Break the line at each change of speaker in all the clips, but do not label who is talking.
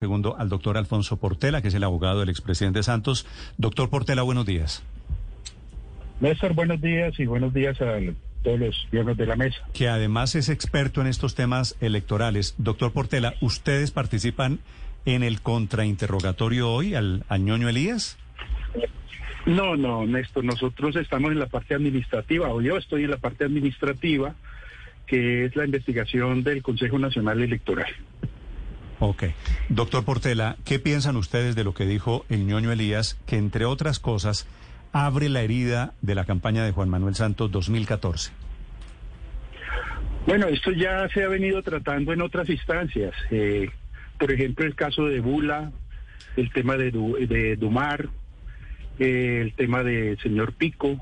Segundo, al doctor Alfonso Portela, que es el abogado del expresidente Santos. Doctor Portela, buenos días.
Néstor, buenos días y buenos días a todos los miembros de la mesa.
Que además es experto en estos temas electorales. Doctor Portela, ¿ustedes participan en el contrainterrogatorio hoy al, al ñoño Elías?
No, no, Néstor, nosotros estamos en la parte administrativa, o yo estoy en la parte administrativa, que es la investigación del Consejo Nacional Electoral.
Ok. Doctor Portela, ¿qué piensan ustedes de lo que dijo el ñoño Elías, que entre otras cosas abre la herida de la campaña de Juan Manuel Santos 2014?
Bueno, esto ya se ha venido tratando en otras instancias. Eh, por ejemplo, el caso de Bula, el tema de, de Dumar, eh, el tema de señor Pico,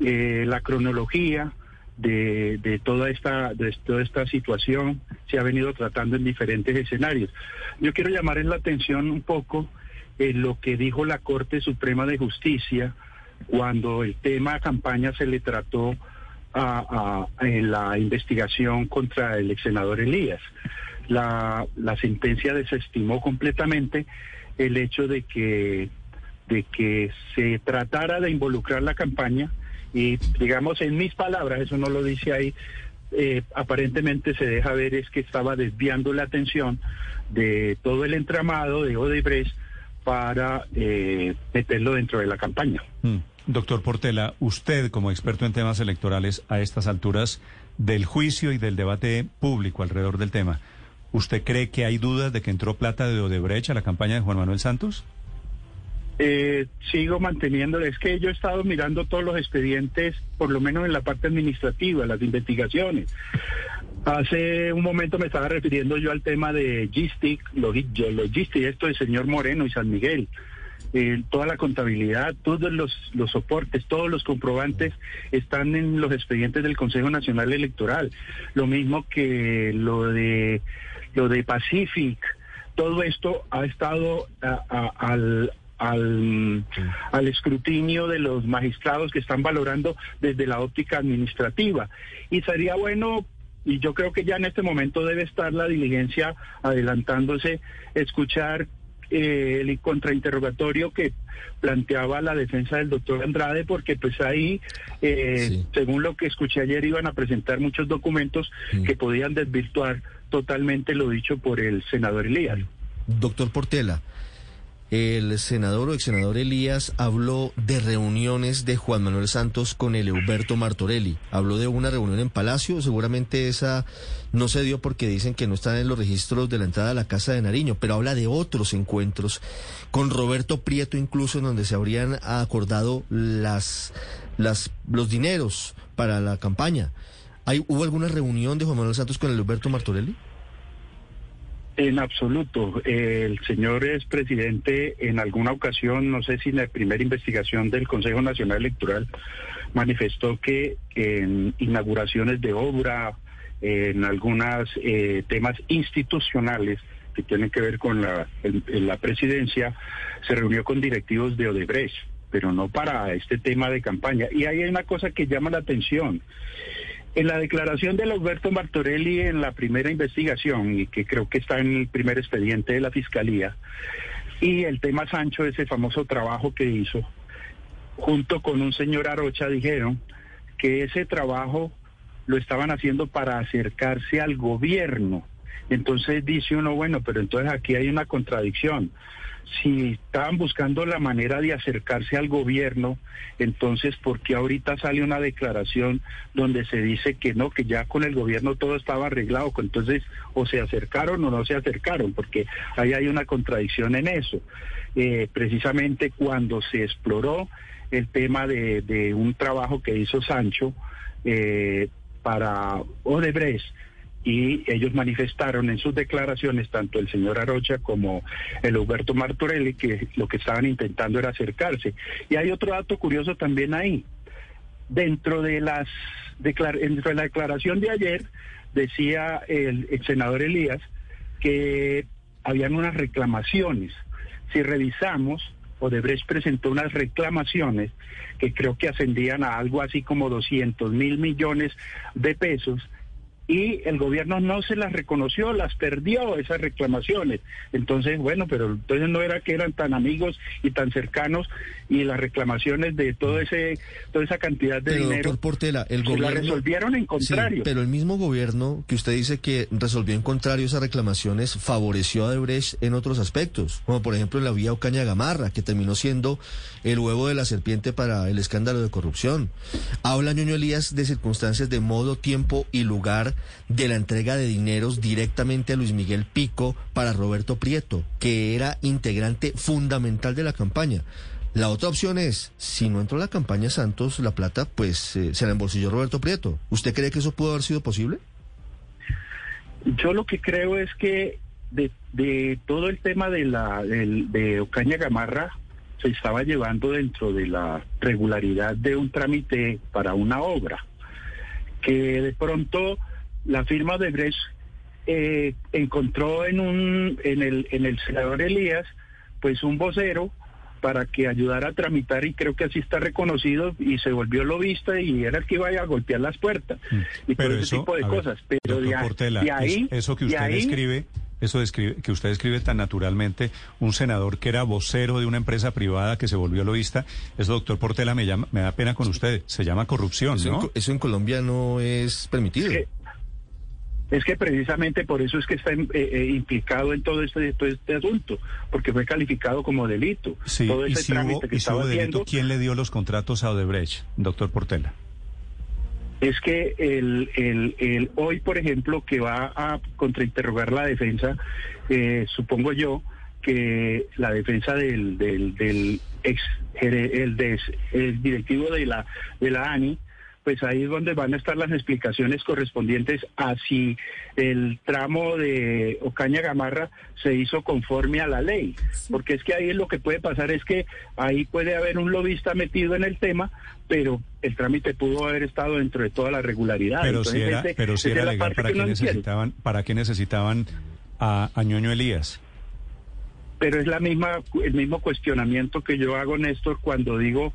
eh, la cronología de, de, toda esta de toda esta situación se ha venido tratando en diferentes escenarios. Yo quiero llamar la atención un poco en lo que dijo la Corte Suprema de Justicia cuando el tema campaña se le trató a, en la investigación contra el ex senador Elías. La, la sentencia desestimó completamente el hecho de que de que se tratara de involucrar la campaña y digamos en mis palabras, eso no lo dice ahí, eh, aparentemente se deja ver es que estaba desviando la atención de todo el entramado de Odebrecht para eh, meterlo dentro de la campaña.
Mm. Doctor Portela, usted como experto en temas electorales a estas alturas del juicio y del debate público alrededor del tema, ¿usted cree que hay dudas de que entró plata de Odebrecht a la campaña de Juan Manuel Santos?
Eh, sigo manteniendo, es que yo he estado mirando todos los expedientes, por lo menos en la parte administrativa, las investigaciones. Hace un momento me estaba refiriendo yo al tema de Gistic, Logistic, esto del señor Moreno y San Miguel. Eh, toda la contabilidad, todos los, los soportes, todos los comprobantes están en los expedientes del Consejo Nacional Electoral. Lo mismo que lo de lo de Pacific, todo esto ha estado al, al, al escrutinio de los magistrados que están valorando desde la óptica administrativa. Y sería bueno y yo creo que ya en este momento debe estar la diligencia adelantándose, escuchar eh, el contrainterrogatorio que planteaba la defensa del doctor Andrade, porque pues ahí, eh, según lo que escuché ayer, iban a presentar muchos documentos que podían desvirtuar totalmente lo dicho por el senador Elías.
Doctor Portela, el senador o ex senador Elías habló de reuniones de Juan Manuel Santos con el Euberto Martorelli. Habló de una reunión en Palacio, seguramente esa no se dio porque dicen que no están en los registros de la entrada a la Casa de Nariño, pero habla de otros encuentros con Roberto Prieto incluso en donde se habrían acordado las, las, los dineros para la campaña. ¿Hay, ¿Hubo alguna reunión de Juan Manuel Santos con el Euberto Martorelli?
En absoluto. El señor es presidente en alguna ocasión, no sé si en la primera investigación del Consejo Nacional Electoral, manifestó que en inauguraciones de obra, en algunos eh, temas institucionales que tienen que ver con la, la presidencia, se reunió con directivos de Odebrecht, pero no para este tema de campaña. Y ahí hay una cosa que llama la atención. En la declaración de Alberto Martorelli en la primera investigación, y que creo que está en el primer expediente de la Fiscalía, y el tema Sancho, ese famoso trabajo que hizo, junto con un señor Arocha, dijeron que ese trabajo lo estaban haciendo para acercarse al gobierno. Entonces dice uno, bueno, pero entonces aquí hay una contradicción si estaban buscando la manera de acercarse al gobierno, entonces, ¿por qué ahorita sale una declaración donde se dice que no, que ya con el gobierno todo estaba arreglado? Entonces, o se acercaron o no se acercaron, porque ahí hay una contradicción en eso. Eh, precisamente cuando se exploró el tema de, un trabajo que hizo Sancho eh, para Odebrecht, y ellos manifestaron en sus declaraciones, tanto el señor Arocha como el Huberto Martorelli, que lo que estaban intentando era acercarse. Y hay otro dato curioso también ahí. Dentro de, las dentro de la declaración de ayer, decía el, el senador Elías que habían unas reclamaciones. Si revisamos, Odebrecht presentó unas reclamaciones que creo que ascendían a algo así como 200 mil millones de pesos y el gobierno no se las reconoció, las perdió esas reclamaciones. Entonces, bueno, pero entonces no era que eran tan amigos y tan cercanos y las reclamaciones de todo ese toda esa cantidad de
Pero,
dinero
doctor Portela, el
se la
gobierno...
resolvieron en
Sí,
contrario.
pero el mismo gobierno que usted dice que resolvió en contrario esas reclamaciones favoreció a Debrecht en otros aspectos, como por ejemplo en la vía Ocaña Gamarra, que terminó siendo el huevo de la serpiente para el escándalo de corrupción. Habla Ñoño Elías de circunstancias de modo, tiempo y lugar de la entrega de dineros directamente a Luis Miguel Pico para Roberto Prieto, que era integrante fundamental de la campaña. La otra opción es, si no entró la campaña Santos, la plata, pues eh, se la embolsilló Roberto Prieto. ¿Usted cree que eso pudo haber sido posible?
Yo lo que creo es que de, de todo el tema de la del- de Ocaña Gamarra se estaba llevando dentro de la regularidad de un trámite para una obra, que de pronto la firma de Brecht eh, encontró en un en el en el senador Elías pues un vocero para que ayudara a tramitar y creo que así está reconocido y se volvió lobista y era el que iba a golpear las puertas y todo ese tipo de
Mm. ver,
casi Pero de,
Portela,
de ahí,
es- eso que
de
usted
ahí-
describe, eso describe, que usted describe tan naturalmente, un senador que era vocero de una empresa privada que se volvió lobista, eso, doctor Portela, me, llama, me da pena con usted, se llama corrupción,
Eso, en,
¿no?
Eso en Colombia no es permitido.
Eh, Es que precisamente por eso es que está eh, eh, implicado en todo este, todo este asunto, porque fue calificado como delito.
Sí,
todo
y
ese
si
trámite
hubo,
que
y si
estaba
hubo delito,
haciendo
¿quién le dio los contratos a Odebrecht, doctor Portela?
es que el, el, el hoy, por ejemplo, que va a contrainterrogar la defensa, eh, supongo yo que la defensa del, del, del ex el, des- el directivo de la de la ANI pues ahí es donde van a estar las explicaciones correspondientes a si el tramo de Ocaña Gamarra se hizo conforme a la ley. Porque es que ahí lo que puede pasar es que ahí puede haber un lobista metido en el tema, pero el trámite pudo haber estado dentro de toda la regularidad.
Pero si era, pero si legal, ¿para qué
no
necesitaban, para qué necesitaban a, a Ñoño Elías?
pero es la misma el mismo cuestionamiento que yo hago Néstor cuando digo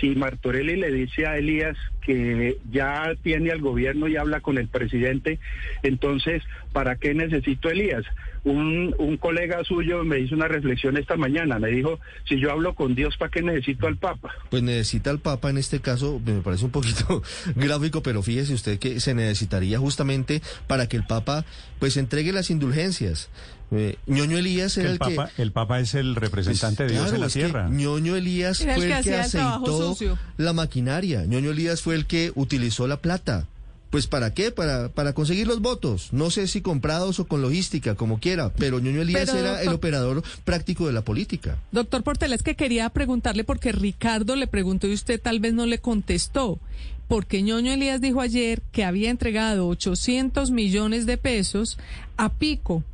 si Martorelli le dice a Elías que ya tiene al gobierno y habla con el presidente, entonces ¿para qué necesito a Elías? Un, un colega suyo me hizo una reflexión esta mañana, me dijo, si yo hablo con Dios, ¿para qué necesito al Papa?
Pues necesita al Papa en este caso, me parece un poquito gráfico, pero fíjese usted que se necesitaría justamente para que el Papa pues entregue las indulgencias. Eh, Ñoño Elías era
El
el,
Papa,
que...
el Papa es el representante de Dios
Claro,
en la tierra.
Ñoño Elías
Era el
fue
que
el que
hacía sucio.
la maquinaria. Ñoño Elías fue el que utilizó la plata. Pues para qué? Para, para conseguir los votos. No sé si comprados o con logística, como quiera. Pero Ñoño Elías
Pero,
era el operador práctico de la política.
Doctor Portela, es que quería preguntarle porque Ricardo le preguntó y usted tal vez no le contestó. Porque Ñoño Elías dijo ayer que había entregado 800 millones de pesos a Pico.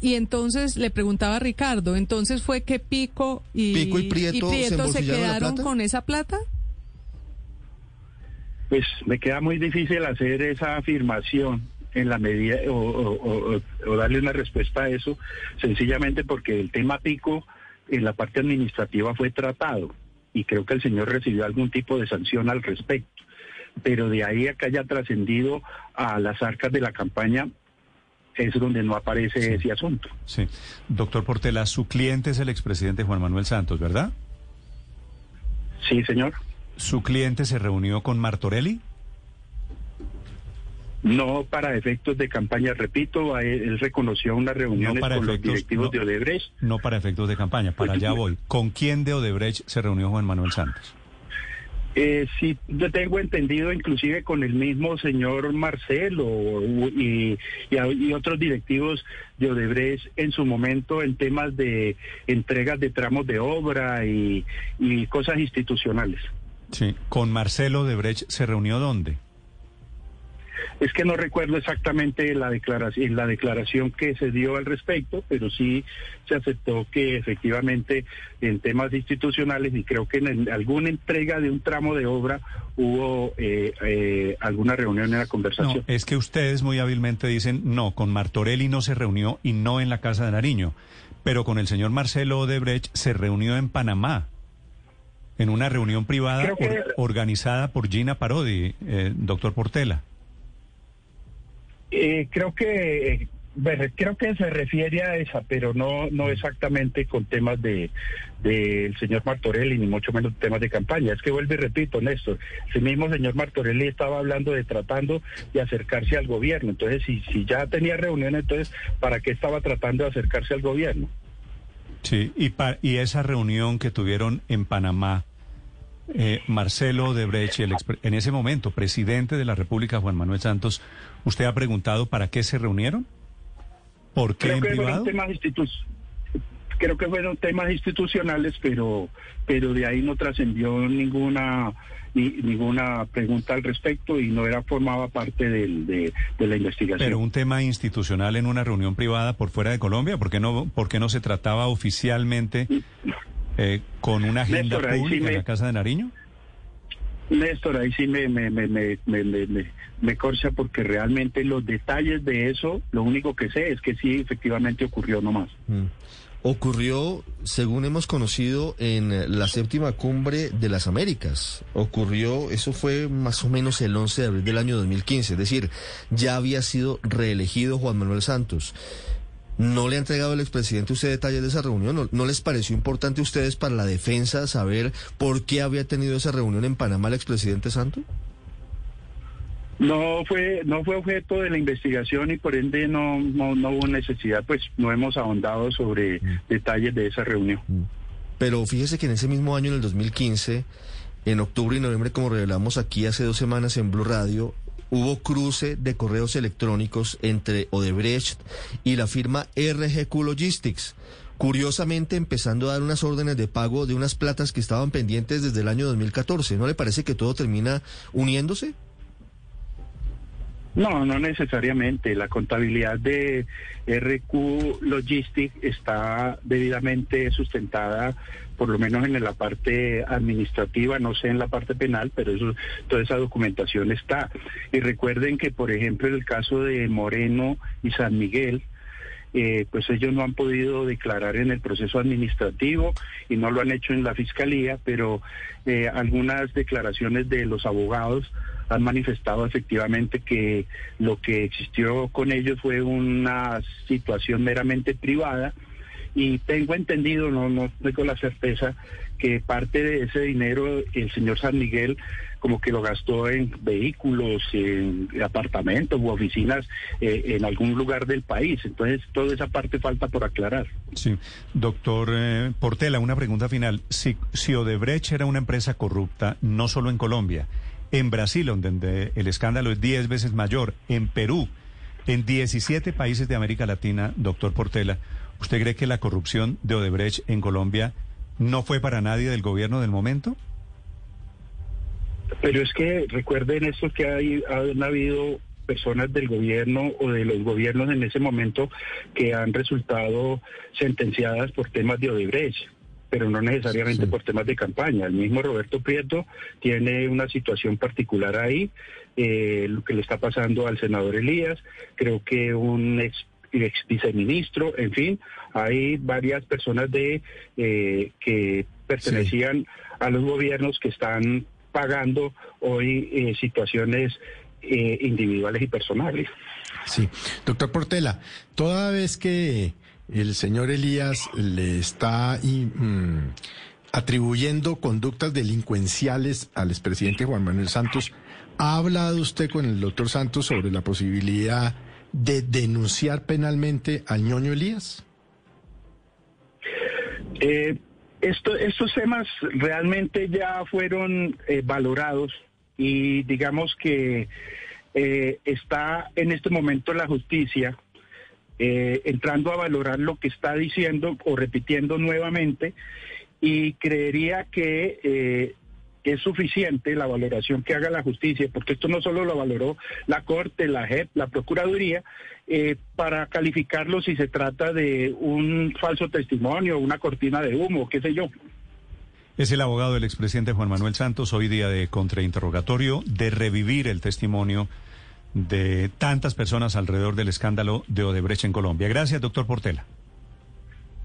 Y entonces le preguntaba a Ricardo, entonces fue que Pico y,
Pico y Prieto se
quedaron con esa plata.
Pues me queda muy difícil hacer esa afirmación en la medida o, o- o- o darle una respuesta a eso, sencillamente porque el tema pico en la parte administrativa fue tratado y creo que el señor recibió algún tipo de sanción al respecto. Pero de ahí a que haya trascendido a las arcas de la campaña es donde no aparece ese asunto.
Sí. Doctor Portela, su cliente es el expresidente Juan Manuel Santos, ¿verdad?
Sí, señor.
¿Su cliente se reunió con Martorelli?
No para efectos de campaña, repito, él, reconoció unas reuniones
para
con los
efectos-
directivos
no.
de Odebrecht.
No para efectos de campaña, para allá voy. ¿Con quién de Odebrecht se reunió Juan Manuel Santos?
Eh, sí, yo tengo entendido inclusive con el mismo señor Marcelo y otros directivos de Odebrecht en su momento en temas de entregas de tramos de obra y, y cosas institucionales.
Sí. ¿Con Marcelo Odebrecht se reunió dónde?
Es que no recuerdo exactamente la declaración, la declaración que se dio al respecto, pero sí se aceptó que efectivamente en temas institucionales y creo que en alguna entrega de un tramo de obra hubo eh, eh, alguna reunión en la
No,
conversación.
es que ustedes muy hábilmente dicen, no, con Martorelli no se reunió y no en la Casa de Nariño, pero con el señor Marcelo Odebrecht se reunió en Panamá, en una reunión privada
Creo que-
or- organizada por Gina Parodi, eh, doctor Portela.
Eh, creo que bueno, creo que se refiere a esa, pero no no exactamente con temas de del señor Martorelli, ni mucho menos temas de campaña. Es que vuelvo y repito, Néstor, ese mismo señor Martorelli estaba hablando de tratando de acercarse al gobierno. Entonces, si, si ya tenía reuniones, entonces, ¿para qué estaba tratando de acercarse al gobierno?
Sí, y, y esa reunión que tuvieron en Panamá, eh, Marcelo Odebrecht, el en ese momento presidente de la República, Juan Manuel Santos, ¿usted ha preguntado para qué se reunieron? ¿Por qué
creo
en
que
privado?
Temas creo que fueron temas institucionales, pero, pero de ahí no trascendió ninguna ni, ninguna pregunta al respecto y no era formaba parte del, de, la investigación.
Pero un tema institucional en una reunión privada por fuera de Colombia, ¿por qué no, por qué no se trataba oficialmente eh, con una agenda pública en la Casa de Nariño?
Néstor, ahí sí me, me, me, me, me, me, corcha porque realmente los detalles de eso, lo único que sé es que sí, efectivamente ocurrió nomás. Mm.
Ocurrió, según hemos conocido, en la séptima cumbre de las Américas. Ocurrió, eso fue más o menos el 11 de abril del año 2015, es decir, ya había sido reelegido Juan Manuel Santos. ¿No le ha entregado el expresidente usted detalles de esa reunión? ¿No, les pareció importante a ustedes para la defensa saber por qué había tenido esa reunión en Panamá el expresidente Santos?
No fue no fue objeto de la investigación y por ende no, no, hubo necesidad, pues no hemos ahondado sobre mm. detalles de esa reunión. Mm.
Pero fíjese que en ese mismo año, en el 2015, en octubre y noviembre, como revelamos aquí hace dos semanas en Blue Radio, hubo cruce de correos electrónicos entre Odebrecht y la firma RGQ Logistics. Curiosamente, empezando a dar unas órdenes de pago de unas platas que estaban pendientes desde el año 2014. ¿No le parece que todo termina uniéndose?
No, no necesariamente. La contabilidad de RQ Logistics está debidamente sustentada, por lo menos en la parte administrativa, no sé en la parte penal, pero eso, toda esa documentación está. Y recuerden que, por ejemplo, en el caso de Moreno y San Miguel, eh, pues ellos no han podido declarar en el proceso administrativo y no lo han hecho en la fiscalía, pero eh, algunas declaraciones de los abogados han manifestado efectivamente que lo que existió con ellos fue una situación meramente privada y tengo entendido, no, no tengo la certeza, que parte de ese dinero el señor San Miguel como que lo gastó en vehículos, en apartamentos u oficinas eh, en algún lugar del país. Entonces, toda esa parte falta por aclarar.
Sí. Doctor eh, Portela, una pregunta final. Si, si Odebrecht era una empresa corrupta, no solo en Colombia, en Brasil, donde el escándalo es 10 veces mayor, en Perú, en 17 países de América Latina, doctor Portela, ¿usted cree que la corrupción de Odebrecht en Colombia no fue para nadie del gobierno del momento?
Pero es que recuerden esto que hay, han habido personas del gobierno o de los gobiernos en ese momento que han resultado sentenciadas por temas de Odebrecht pero no necesariamente por temas de campaña. El mismo Roberto Prieto tiene una situación particular ahí, eh, lo que le está pasando al senador Elías, creo que un ex, viceministro, en fin, hay varias personas de eh, que pertenecían a los gobiernos que están pagando hoy eh, situaciones individuales y personales.
Sí, doctor Portela, toda vez que el señor Elías le está mm, atribuyendo conductas delincuenciales al expresidente Juan Manuel Santos. ¿Ha hablado usted con el doctor Santos sobre la posibilidad de denunciar penalmente al ñoño Elías?
Eh, estos temas realmente ya fueron eh, valorados y digamos que eh, está en este momento la justicia eh, entrando a valorar lo que está diciendo o repitiendo nuevamente y creería que eh, es suficiente la valoración que haga la justicia, porque esto no solo lo valoró la Corte, la JEP, la Procuraduría, eh, para calificarlo si se trata de un falso testimonio, una cortina de humo, qué sé yo.
Es el abogado del expresidente Juan Manuel Santos, hoy día de contrainterrogatorio, de revivir el testimonio de tantas personas alrededor del escándalo de Odebrecht en Colombia. Gracias, doctor Portela.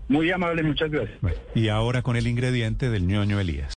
Muy amable, muchas gracias.
y ahora con el ingrediente del ñoño Elías.